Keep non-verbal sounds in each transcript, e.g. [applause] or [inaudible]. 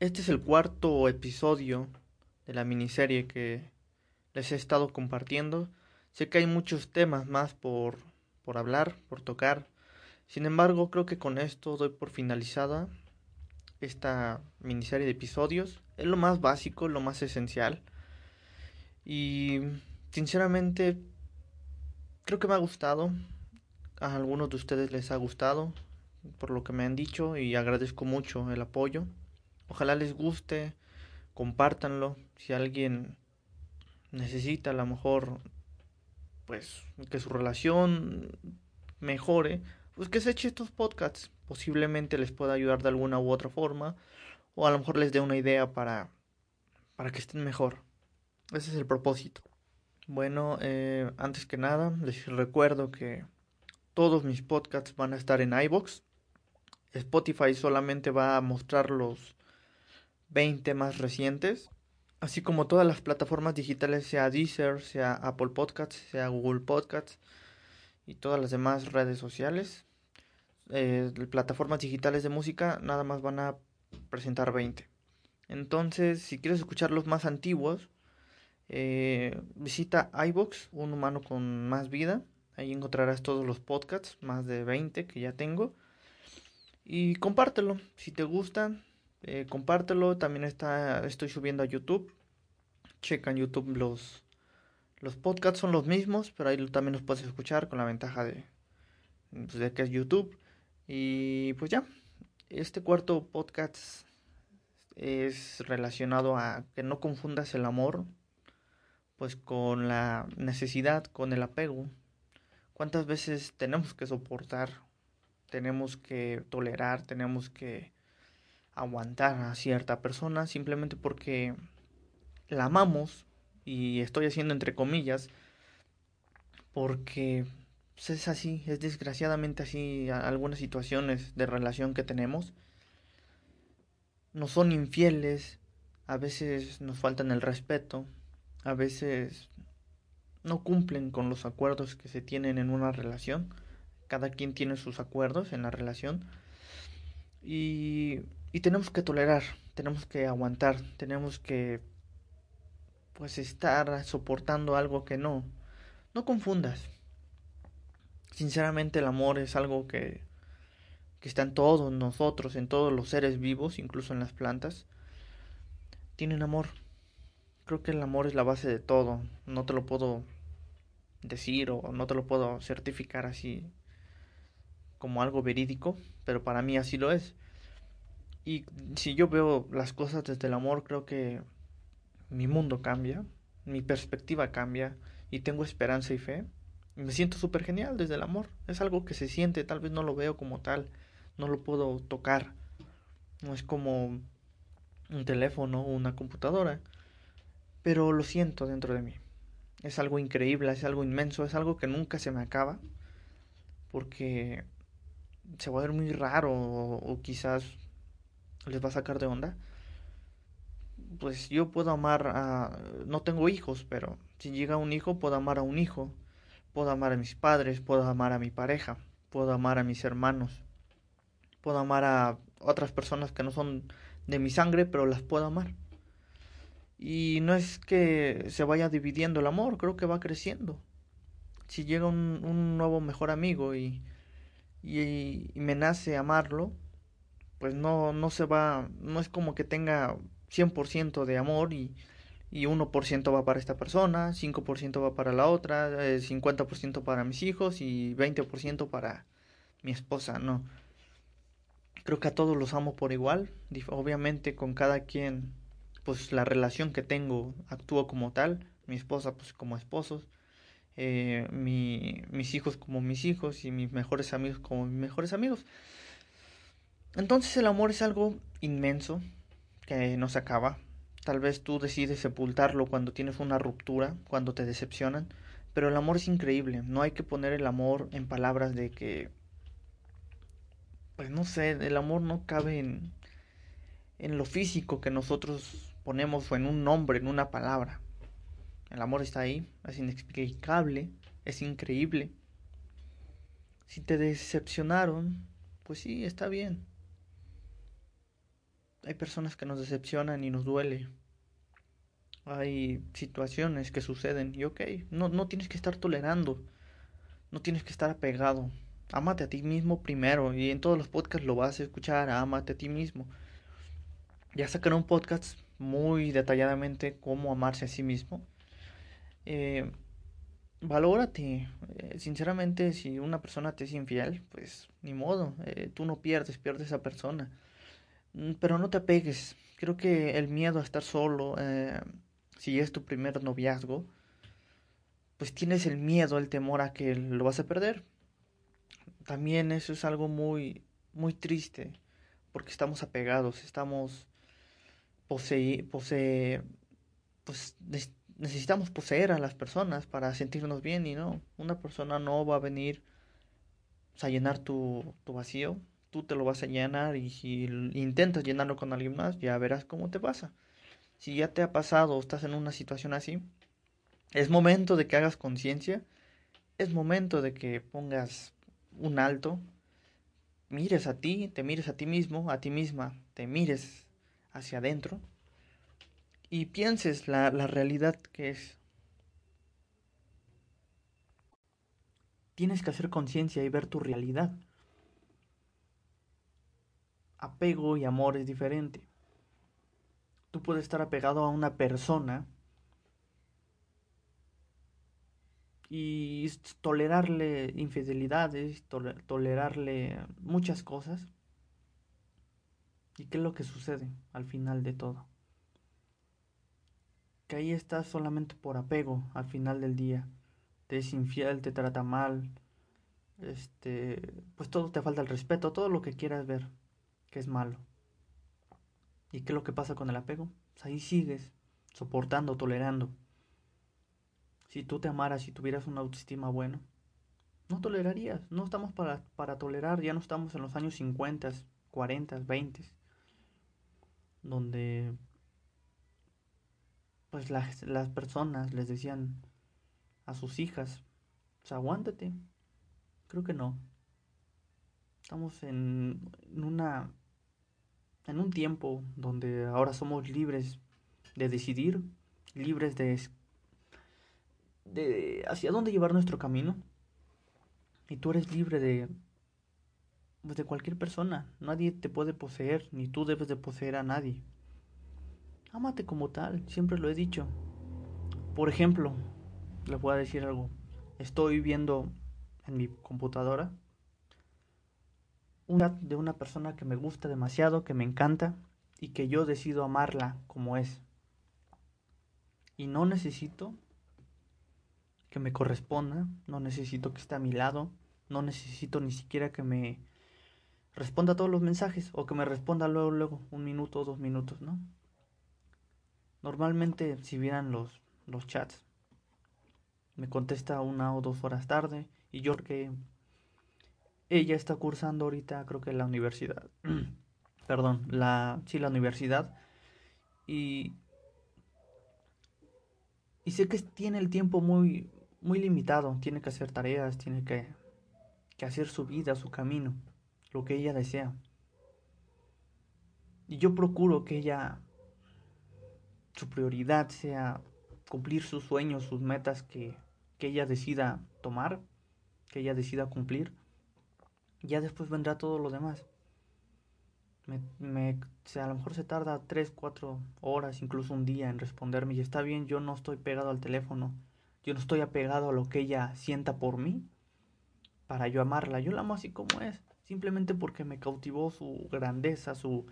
Este es el cuarto episodio de la miniserie que les he estado compartiendo. Sé que hay muchos temas más por, por hablar, por tocar. Sin embargo, creo que con esto doy por finalizada esta miniserie de episodios. Es lo más básico, lo más esencial. Y sinceramente, creo que me ha gustado. A algunos de ustedes les ha gustado por lo que me han dicho y agradezco mucho el apoyo. Ojalá les guste, compártanlo. Si alguien necesita a lo mejor pues que su relación mejore, pues que se eche estos podcasts. Posiblemente les pueda ayudar de alguna u otra forma o a lo mejor les dé una idea para para que estén mejor. Ese es el propósito. Bueno, eh, antes que nada, les recuerdo que todos mis podcasts van a estar en iBox. Spotify solamente va a mostrar los 20 más recientes, así como todas las plataformas digitales, sea Deezer, sea Apple Podcasts, sea Google Podcasts y todas las demás redes sociales. Eh, plataformas digitales de música nada más van a presentar 20. Entonces, si quieres escuchar los más antiguos, eh, visita iBox, un humano con más vida. Ahí encontrarás todos los podcasts, más de 20 que ya tengo. Y compártelo, si te gustan, eh, compártelo. También está, estoy subiendo a YouTube. Checa en YouTube los, los podcasts son los mismos, pero ahí también los puedes escuchar con la ventaja de, pues, de que es YouTube. Y pues ya, este cuarto podcast es relacionado a que no confundas el amor pues con la necesidad, con el apego. ¿Cuántas veces tenemos que soportar, tenemos que tolerar, tenemos que aguantar a cierta persona simplemente porque la amamos y estoy haciendo entre comillas porque es así, es desgraciadamente así algunas situaciones de relación que tenemos. No son infieles, a veces nos faltan el respeto, a veces no cumplen con los acuerdos que se tienen en una relación. Cada quien tiene sus acuerdos en la relación. Y y tenemos que tolerar, tenemos que aguantar, tenemos que pues estar soportando algo que no. No confundas. Sinceramente el amor es algo que, que está en todos nosotros, en todos los seres vivos, incluso en las plantas. Tienen amor. Creo que el amor es la base de todo. No te lo puedo decir o no te lo puedo certificar así como algo verídico, pero para mí así lo es. Y si yo veo las cosas desde el amor, creo que mi mundo cambia, mi perspectiva cambia y tengo esperanza y fe. me siento súper genial desde el amor. Es algo que se siente, tal vez no lo veo como tal, no lo puedo tocar. No es como un teléfono o una computadora, pero lo siento dentro de mí. Es algo increíble, es algo inmenso, es algo que nunca se me acaba, porque se va a ver muy raro o, quizás les va a sacar de onda. Pues yo puedo amar a... No tengo hijos, pero si llega un hijo, puedo amar a un hijo. Puedo amar a mis padres, puedo amar a mi pareja, puedo amar a mis hermanos. Puedo amar a otras personas que no son de mi sangre, pero las puedo amar. Y no es que se vaya dividiendo el amor, creo que va creciendo. Si llega un, nuevo mejor amigo y, y, y me nace amarlo, pues no, no se va, no es como que tenga 100% de amor y, y 1% va para esta persona, 5% va para la otra, 50% eh, para mis hijos y 20% para mi esposa, no. Creo que a todos los amo por igual, obviamente con cada quien, pues la relación que tengo actúo como tal, mi esposa pues como esposos, eh, mi, mis hijos como mis hijos y mis mejores amigos como mis mejores amigos. Entonces el amor es algo inmenso que no se acaba. Tal vez tú decides sepultarlo cuando tienes una ruptura, cuando te decepcionan, pero el amor es increíble. No hay que poner el amor en palabras de que, pues no sé, el amor no cabe en, en lo físico que nosotros ponemos o en un nombre, en una palabra. El amor está ahí, es inexplicable, es increíble. Si te decepcionaron, pues sí, está bien hay personas que nos decepcionan y nos duele. Hay situaciones que suceden y ok, no, no tienes que estar tolerando, no tienes que estar apegado. Ámate a ti mismo primero y en todos los podcasts lo vas a escuchar, ámate a ti mismo. Ya sacaré un podcast muy detalladamente cómo amarse a sí mismo. Eh, valórate. Eh, sinceramente, si una persona te es infiel, pues ni modo, eh, tú no pierdes, pierdes a esa persona. Mm, pero no te apegues. Creo que el miedo a estar solo, eh, si es tu primer noviazgo, pues tienes el miedo, el temor a que lo vas a perder. También eso es algo muy, muy triste, porque estamos apegados, estamos posee, posee, pues necesitamos poseer a las personas para sentirnos bien y no, una persona no va a venir a llenar tu, tu vacío, tú te lo vas a llenar y si intentas llenarlo con alguien más, ya verás cómo te pasa. Si ya te ha pasado o estás en una situación así, es momento de que hagas conciencia, es momento de que pongas un alto, mires a ti, te mires a ti mismo, a ti misma, te mires hacia adentro y pienses la, la realidad que es. Tienes que hacer conciencia y ver tu realidad. Apego y amor es diferente. Tú puedes estar apegado a una persona y tolerarle infidelidades, tolerarle muchas cosas. ¿Y qué es lo que sucede al final de todo? que ahí estás solamente por apego al final del día. Te es infiel, te trata mal, este, pues todo te falta el respeto, todo lo que quieras ver que es malo. ¿Y qué es lo que pasa con el apego? Pues ahí sigues, soportando, tolerando. Si tú te amaras y tuvieras una autoestima buena, no tolerarías. No estamos para, para tolerar, ya no estamos en los años 50, 40, 20, donde pues las, las personas les decían a sus hijas, pues aguántate. Creo que no. Estamos en, en una en un tiempo donde ahora somos libres de decidir, libres de de hacia dónde llevar nuestro camino. Y tú eres libre de pues de cualquier persona. Nadie te puede poseer, ni tú debes de poseer a nadie. Ámate como tal, siempre lo he dicho. Por ejemplo, le voy a decir algo. Estoy viendo en mi computadora un chat de una persona que me gusta demasiado, que me encanta y que yo decido amarla como es. Y no necesito que me corresponda, no necesito que esté a mi lado, no necesito ni siquiera que me responda a todos los mensajes o que me responda luego, luego, un minuto o dos minutos, ¿no? Normalmente, si vieran los, los chats, me contesta una o dos horas tarde y yo que ella está cursando ahorita, creo que la universidad. [clears throat] Perdón, la sí, la universidad. Y y sé que tiene el tiempo muy muy limitado, tiene que hacer tareas, tiene que, que hacer su vida, su camino, lo que ella desea. Y yo procuro que ella su prioridad sea cumplir sus sueños, sus metas que, que ella decida tomar, que ella decida cumplir, ya después vendrá todo lo demás. Me, me, a lo mejor se tarda 3, 4 horas, incluso un día en responderme y está bien, yo no estoy pegado al teléfono, yo no estoy apegado a lo que ella sienta por mí para yo amarla, yo la amo así como es, simplemente porque me cautivó su grandeza, su,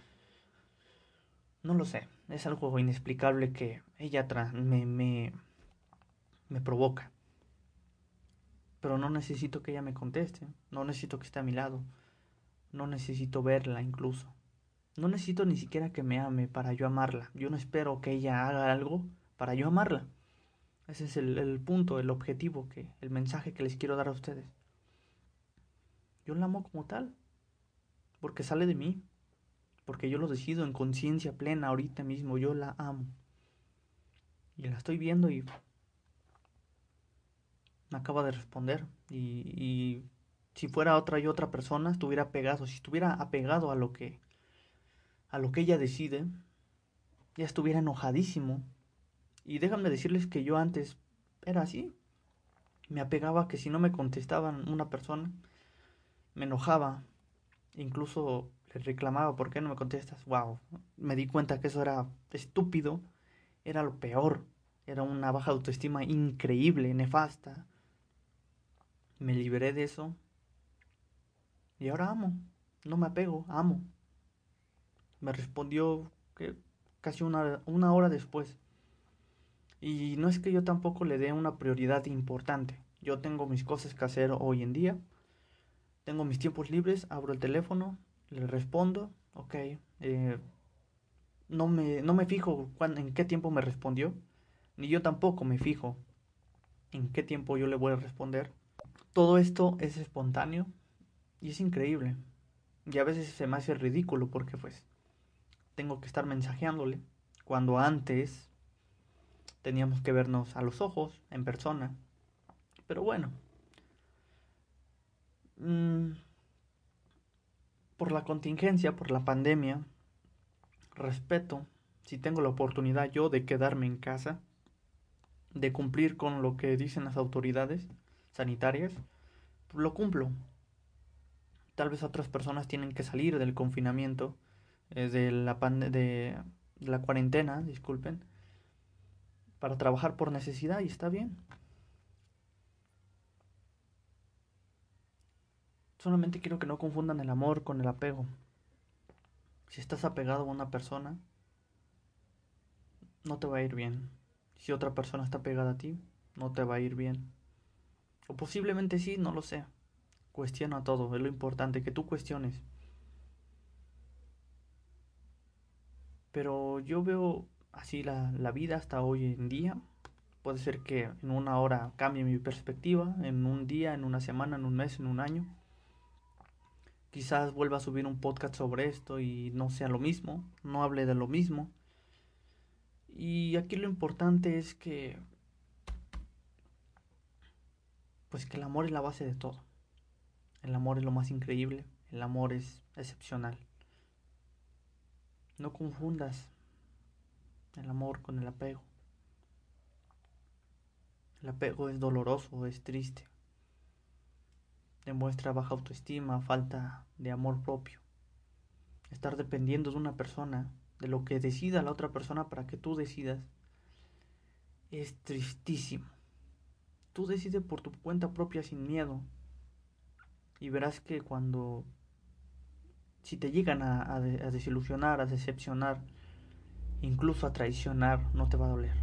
no lo sé, es algo inexplicable que ella me, me, me provoca. Pero no necesito que ella me conteste, no necesito que esté a mi lado, no necesito verla incluso. No necesito ni siquiera que me ame para yo amarla. Yo no espero que ella haga algo para yo amarla. Ese es el, punto, el objetivo, que, el mensaje que les quiero dar a ustedes. Yo la amo como tal, porque sale de mí, porque yo lo decido en conciencia plena ahorita mismo, yo la amo. Y la estoy viendo y me acaba de responder. Y, si fuera otra y otra persona, estuviera pegado, si estuviera apegado a lo que a lo que ella decide, ya estuviera enojadísimo. Y déjame decirles que yo antes era así. Me apegaba que si no me contestaban una persona, me enojaba. Incluso le reclamaba, ¿por qué no me contestas? Wow, me di cuenta que eso era estúpido, era lo peor, era una baja autoestima increíble, nefasta. Me liberé de eso y ahora amo, no me apego, amo. Me respondió que casi una, una hora después. Y no es que yo tampoco le dé una prioridad importante. Yo tengo mis cosas que hacer hoy en día. Tengo mis tiempos libres, abro el teléfono, le respondo, ok. Eh, no, me, no me fijo en qué tiempo me respondió, ni yo tampoco me fijo en qué tiempo yo le voy a responder. Todo esto es espontáneo y es increíble. Y a veces se me hace ridículo porque pues tengo que estar mensajeándole cuando antes teníamos que vernos a los ojos, en persona. Pero bueno. Mm, por la contingencia, por la pandemia, respeto si tengo la oportunidad yo de quedarme en casa, de cumplir con lo que dicen las autoridades sanitarias, lo cumplo. Tal vez otras personas tienen que salir del confinamiento, eh, de, la de la cuarentena, disculpen, para trabajar por necesidad y está bien. Solamente quiero que no confundan el amor con el apego. Si estás apegado a una persona, no te va a ir bien. Si otra persona está pegada a ti, no te va a ir bien. O posiblemente sí, no lo sé. Cuestiona todo, es lo importante, que tú cuestiones. Pero yo veo así la, la vida hasta hoy en día. Puede ser que en una hora cambie mi perspectiva, en un día, en una semana, en un mes, en un año. Quizás vuelva a subir un podcast sobre esto y no sea lo mismo, no hable de lo mismo. Y aquí lo importante es que pues que el amor es la base de todo. El amor es lo más increíble, el amor es excepcional. No confundas el amor con el apego. El apego es doloroso, es triste. Demuestra baja autoestima, falta de amor propio. Estar dependiendo de una persona, de lo que decida la otra persona para que tú decidas, es tristísimo. Tú decides por tu cuenta propia sin miedo. Y verás que cuando, si te llegan a, desilusionar, a decepcionar, incluso a traicionar, no te va a doler.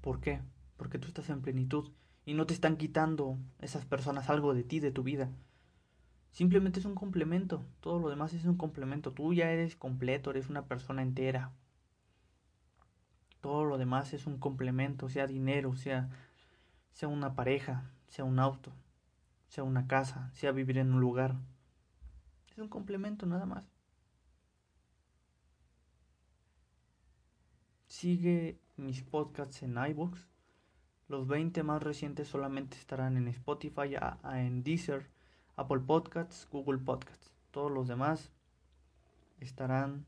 ¿Por qué? Porque tú estás en plenitud y no te están quitando esas personas algo de ti, de tu vida. Simplemente es un complemento, todo lo demás es un complemento. Tú ya eres completo, eres una persona entera. Todo lo demás es un complemento, sea dinero, sea, sea una pareja, sea un auto, sea una casa, sea vivir en un lugar. Es un complemento nada más. Sigue mis podcasts en iBooks. Los 20 más recientes solamente estarán en Spotify, en Deezer, Apple Podcasts, Google Podcasts. Todos los demás estarán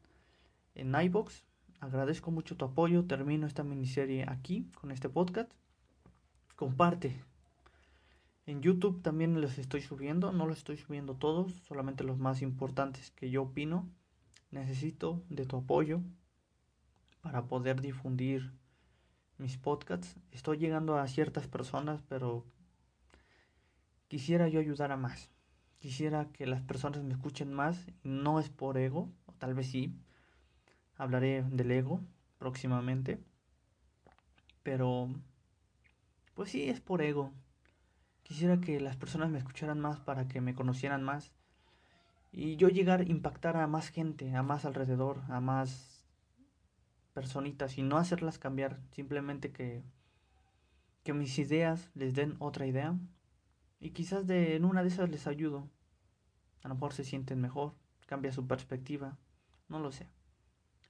en iBox. Agradezco mucho tu apoyo. Termino esta miniserie aquí con este podcast. Comparte. En YouTube también los estoy subiendo. No los estoy subiendo todos, solamente los más importantes que yo opino. Necesito de tu apoyo para poder difundir mis podcasts. Estoy llegando a ciertas personas, pero quisiera yo ayudar a más. Quisiera que las personas me escuchen más. No es por ego, o tal vez sí. Hablaré del ego próximamente. Pero, pues sí, es por ego. Quisiera que las personas me escucharan más para que me conocieran más. Y yo llegar a impactar a más gente, a más alrededor, a más personitas y no hacerlas cambiar, simplemente que, que mis ideas les den otra idea y quizás de, en una de esas les ayudo. A lo mejor se sienten mejor, cambia su perspectiva, no lo sé.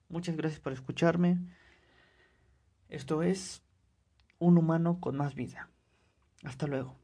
Muchas gracias por escucharme. Esto es un humano con más vida. Hasta luego.